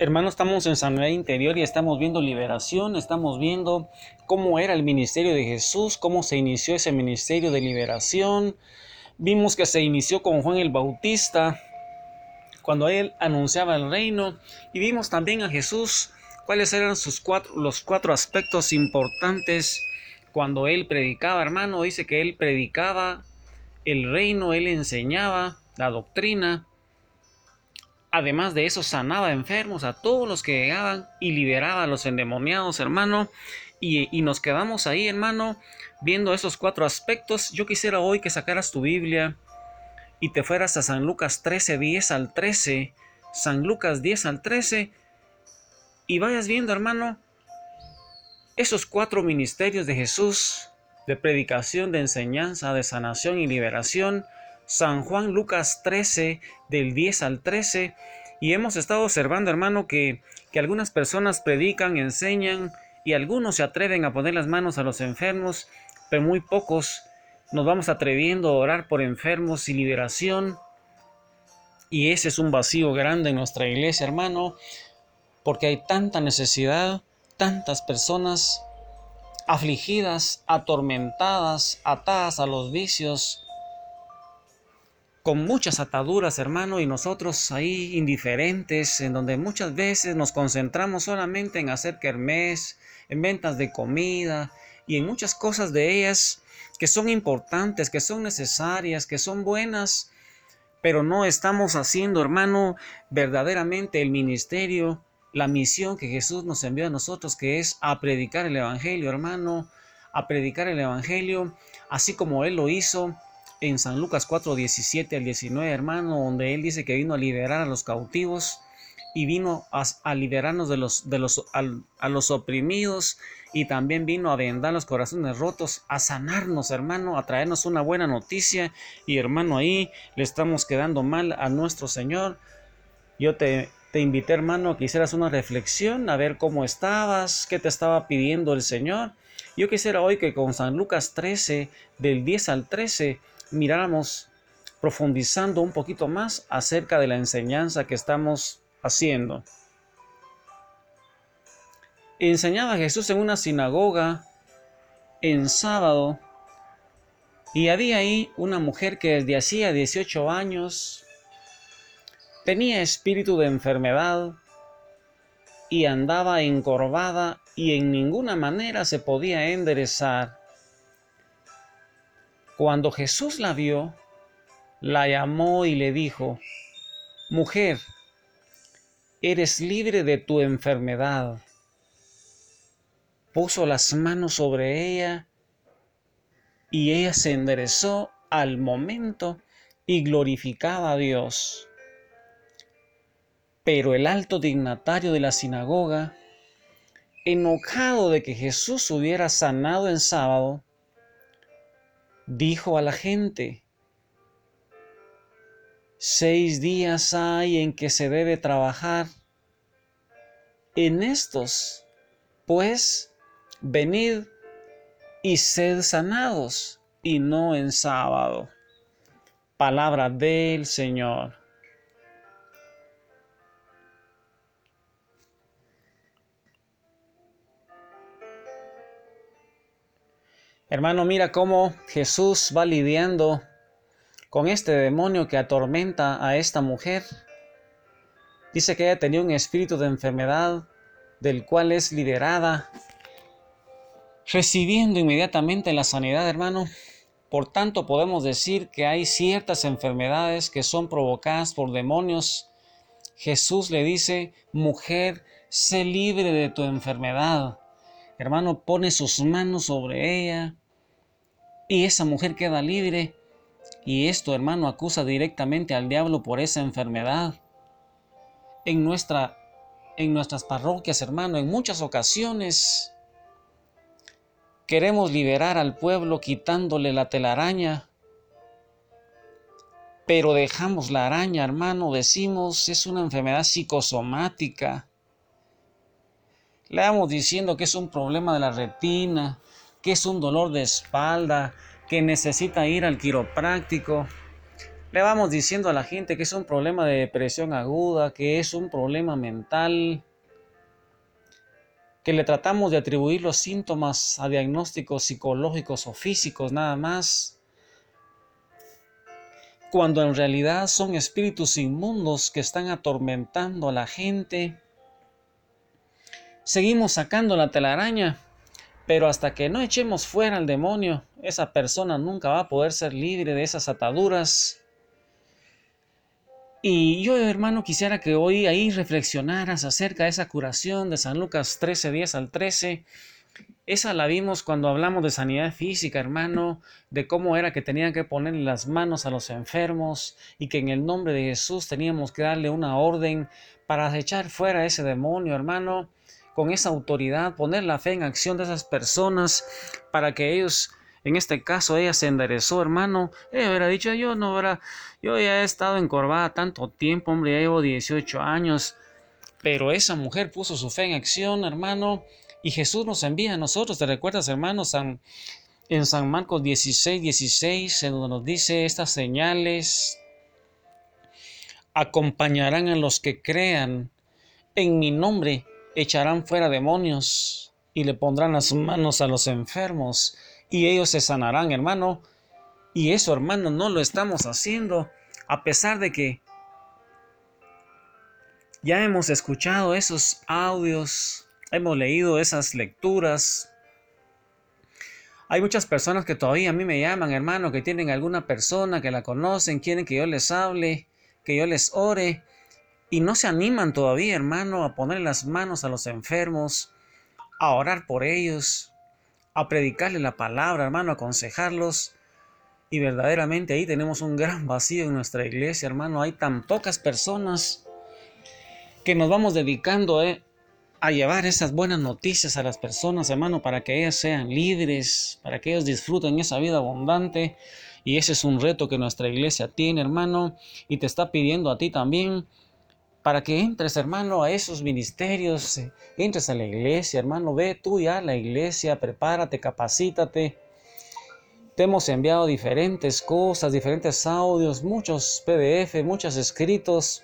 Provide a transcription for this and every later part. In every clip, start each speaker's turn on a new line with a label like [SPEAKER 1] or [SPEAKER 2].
[SPEAKER 1] Hermanos, estamos en sanidad interior y estamos viendo liberación, estamos viendo cómo era el ministerio de Jesús, cómo se inició ese ministerio de liberación. Vimos que se inició con Juan el Bautista, cuando él anunciaba el reino, y vimos también a Jesús cuáles eran sus cuatro, los cuatro aspectos importantes cuando él predicaba, hermano. Dice que él predicaba el reino, él enseñaba la doctrina, Además de eso, sanaba enfermos a todos los que llegaban y liberaba a los endemoniados, hermano. Y, nos quedamos ahí, hermano, viendo esos cuatro aspectos. Yo quisiera hoy que sacaras tu Biblia y te fueras a San Lucas 13, 10 al 13. San Lucas 10 al 13. Y vayas viendo, hermano, esos cuatro ministerios de Jesús, de predicación, de enseñanza, de sanación y liberación San Juan Lucas 13 del 10 al 13 y hemos estado observando hermano que, que algunas personas predican, enseñan y algunos se atreven a poner las manos a los enfermos, pero muy pocos nos vamos atreviendo a orar por enfermos y liberación. Y ese es un vacío grande en nuestra iglesia, hermano, porque hay tanta necesidad, tantas personas afligidas, atormentadas, atadas a los vicios, con muchas ataduras, hermano, y nosotros ahí indiferentes, en donde muchas veces nos concentramos solamente en hacer kermés, en ventas de comida y en muchas cosas de ellas que son importantes, que son necesarias, que son buenas, pero no estamos haciendo, hermano, verdaderamente el ministerio, la misión que Jesús nos envió a nosotros, que es a predicar el Evangelio, hermano, a predicar el Evangelio, así como Él lo hizo en San Lucas 4, 17 al 19, hermano, donde él dice que vino a liberar a los cautivos y vino a, liberarnos de los, de los, a los oprimidos y también vino a vendar los corazones rotos, a sanarnos, hermano, a traernos una buena noticia y hermano, ahí le estamos quedando mal a nuestro Señor. Yo te, te invité, hermano, a que hicieras una reflexión, a ver cómo estabas, qué te estaba pidiendo el Señor. Yo quisiera hoy que con San Lucas 13, del 10 al 13, miráramos profundizando un poquito más acerca de la enseñanza que estamos haciendo. Enseñaba Jesús en una sinagoga en sábado y había ahí una mujer que desde hacía 18 años tenía espíritu de enfermedad y andaba encorvada y en ninguna manera se podía enderezar. Cuando Jesús la vio, la llamó y le dijo, Mujer, eres libre de tu enfermedad. Puso las manos sobre ella y ella se enderezó al momento y glorificaba a Dios. Pero el alto dignatario de la sinagoga, enojado de que Jesús hubiera sanado en sábado, dijo a la gente, seis días hay en que se debe trabajar. En estos, pues, venid y sed sanados, y no en sábado. Palabra del Señor. Hermano, mira cómo Jesús va lidiando con este demonio que atormenta a esta mujer. Dice que ella tenía un espíritu de enfermedad del cual es liberada, recibiendo inmediatamente la sanidad, hermano. Por tanto, podemos decir que hay ciertas enfermedades que son provocadas por demonios. Jesús le dice, mujer, sé libre de tu enfermedad. Hermano, pone sus manos sobre ella y esa mujer queda libre. Y esto, hermano, acusa directamente al diablo por esa enfermedad. En, nuestra, en nuestras parroquias, hermano, en muchas ocasiones queremos liberar al pueblo quitándole la telaraña. Pero dejamos la araña, hermano, decimos, es una enfermedad psicosomática. Le vamos diciendo que es un problema de la retina, que es un dolor de espalda, que necesita ir al quiropráctico. le vamos diciendo a la gente que es un problema de depresión aguda, que es un problema mental, que le tratamos de atribuir los síntomas a diagnósticos psicológicos o físicos nada más, cuando en realidad son espíritus inmundos que están atormentando a la gente. Seguimos sacando la telaraña, pero hasta que no echemos fuera al demonio, esa persona nunca va a poder ser libre de esas ataduras. Y yo, hermano, quisiera que hoy ahí reflexionaras acerca de esa curación de San Lucas 13, 10 al 13. Esa la vimos cuando hablamos de sanidad física, hermano, de cómo era que tenían que ponerle las manos a los enfermos y que en el nombre de Jesús teníamos que darle una orden para echar fuera ese demonio, hermano, con esa autoridad, poner la fe en acción de esas personas para que ellos en este caso ella se enderezó, hermano. Ella hubiera dicho, yo no hubiera, yo ya he estado encorvada tanto tiempo, hombre, ya llevo 18 años. Pero esa mujer puso su fe en acción, hermano. Y Jesús nos envía a nosotros. ¿Te recuerdas, hermano? En San Marcos 16, 16, en donde nos dice estas señales acompañarán a los que crean. En mi nombre echarán fuera demonios y le pondrán las manos a los enfermos y ellos se sanarán, hermano. Y eso, hermano, no lo estamos haciendo, a pesar de que ya hemos escuchado esos audios, hemos leído esas lecturas. Hay muchas personas que todavía a mí me llaman, hermano, que tienen alguna persona que la conocen, quieren que yo les hable, que yo les ore, y no se animan todavía, hermano, a poner las manos a los enfermos, a orar por ellos a predicarle la palabra, hermano, a aconsejarlos. Y verdaderamente ahí tenemos un gran vacío en nuestra iglesia, hermano. Hay tan pocas personas que nos vamos dedicando eh, a llevar esas buenas noticias a las personas, hermano, para que ellas sean libres, para que ellos disfruten esa vida abundante. Y ese es un reto que nuestra iglesia tiene, hermano, y te está pidiendo a ti también para que entres, hermano, a esos ministerios, eh, entres a la iglesia, hermano, ve tú ya a la iglesia, prepárate, capacítate. Te hemos enviado diferentes cosas, diferentes audios, muchos PDF, muchos escritos,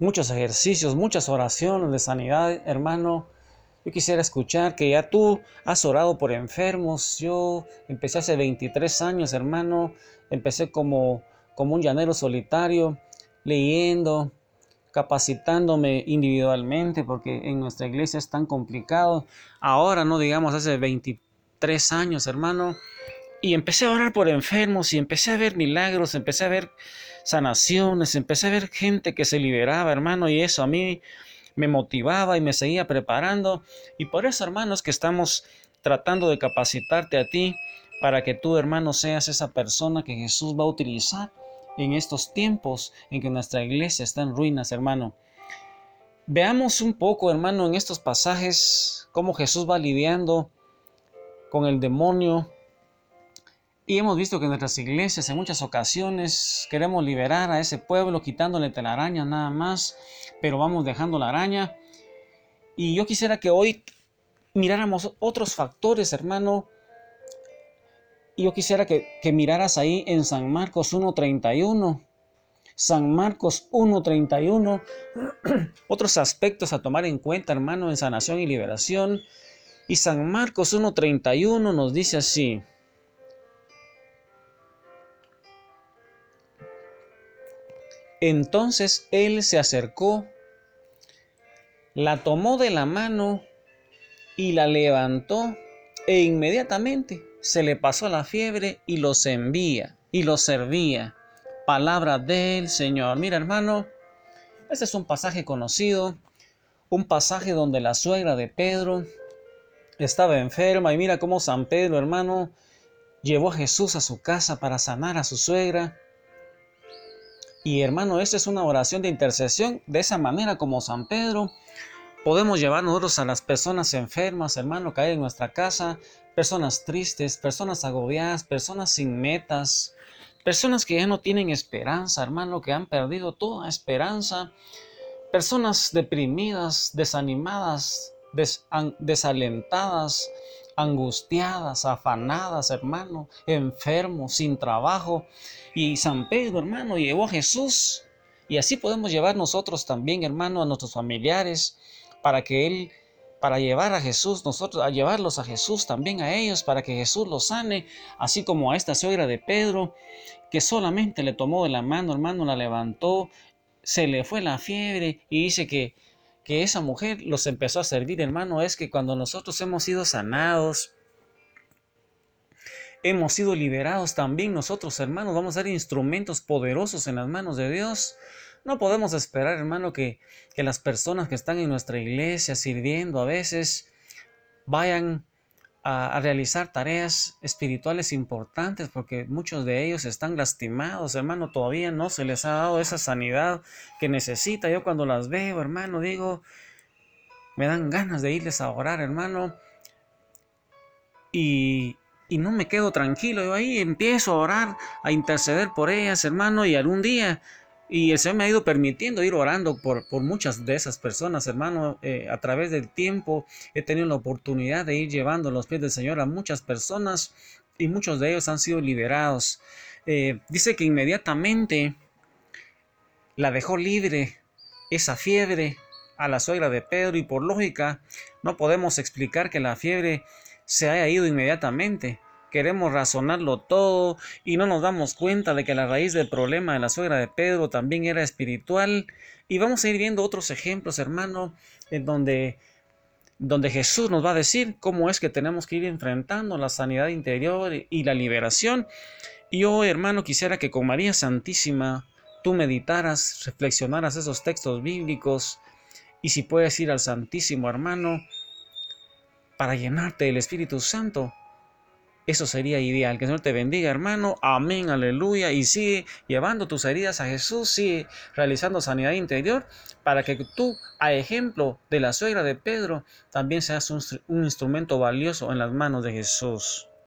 [SPEAKER 1] muchos ejercicios, muchas oraciones de sanidad, hermano. Yo quisiera escuchar que ya tú has orado por enfermos. Yo empecé hace 23 años, hermano. Empecé como, como un llanero solitario, leyendo, capacitándome individualmente porque en nuestra iglesia es tan complicado. Ahora, no digamos hace 23 años, hermano, y empecé a orar por enfermos y empecé a ver milagros, empecé a ver sanaciones, empecé a ver gente que se liberaba, hermano, y eso a mí me motivaba y me seguía preparando. Y por eso, hermanos, que estamos tratando de capacitarte a ti para que tú, hermano, seas esa persona que Jesús va a utilizar en estos tiempos en que nuestra iglesia está en ruinas, hermano. Veamos un poco, hermano, en estos pasajes cómo Jesús va lidiando con el demonio. Y hemos visto que en nuestras iglesias en muchas ocasiones queremos liberar a ese pueblo quitándole telaraña nada más, pero vamos dejando la araña. Y yo quisiera que hoy miráramos otros factores, hermano, yo quisiera que, miraras ahí en San Marcos 1.31. San Marcos 1.31. Otros aspectos a tomar en cuenta, hermano, en sanación y liberación. Y San Marcos 1.31 nos dice así. Entonces él se acercó, la tomó de la mano y la levantó e inmediatamente se le pasó la fiebre y los envía y los servía. Palabra del Señor. Mira hermano, este es un pasaje conocido, un pasaje donde la suegra de Pedro estaba enferma y mira cómo San Pedro hermano llevó a Jesús a su casa para sanar a su suegra. Y hermano, esta es una oración de intercesión de esa manera como San Pedro Podemos llevar nosotros a las personas enfermas, hermano, que en nuestra casa, personas tristes, personas agobiadas, personas sin metas, personas que ya no tienen esperanza, hermano, que han perdido toda esperanza, personas deprimidas, desanimadas, desalentadas, angustiadas, afanadas, hermano, enfermos, sin trabajo. Y San Pedro, hermano, llevó a Jesús. Y así podemos llevar nosotros también, hermano, a nuestros familiares, para que Él, para llevar a Jesús, nosotros, a llevarlos a Jesús también a ellos, para que Jesús los sane, así como a esta suegra de Pedro, que solamente le tomó de la mano, hermano, la levantó, se le fue la fiebre y dice que que esa mujer los empezó a servir, hermano, es que cuando nosotros hemos sido sanados, hemos sido liberados también nosotros, hermanos, vamos a ser instrumentos poderosos en las manos de Dios. No podemos esperar, hermano, que, que las personas que están en nuestra iglesia sirviendo a veces vayan a, realizar tareas espirituales importantes porque muchos de ellos están lastimados, hermano, todavía no se les ha dado esa sanidad que necesita. Yo cuando las veo, hermano, digo, me dan ganas de irles a orar, hermano. Y, y no me quedo tranquilo, yo ahí empiezo a orar, a interceder por ellas, hermano, y algún día y el Señor me ha ido permitiendo ir orando por, por muchas de esas personas, hermano. Eh, a través del tiempo he tenido la oportunidad de ir llevando los pies del Señor a muchas personas y muchos de ellos han sido liberados. Eh, dice que inmediatamente la dejó libre esa fiebre a la suegra de Pedro y por lógica no podemos explicar que la fiebre se haya ido inmediatamente queremos razonarlo todo y no nos damos cuenta de que la raíz del problema de la suegra de Pedro también era espiritual. Y vamos a ir viendo otros ejemplos, hermano, en donde, donde Jesús nos va a decir cómo es que tenemos que ir enfrentando la sanidad interior y la liberación. Y hoy, hermano, quisiera que con María Santísima tú meditaras, reflexionaras esos textos bíblicos y si puedes ir al Santísimo, hermano, para llenarte del Espíritu Santo eso sería ideal. Que el Señor te bendiga, hermano. Amén, aleluya. Y sigue llevando tus heridas a Jesús, sigue realizando sanidad interior para que tú, a ejemplo de la suegra de Pedro, también seas un, un instrumento valioso en las manos de Jesús.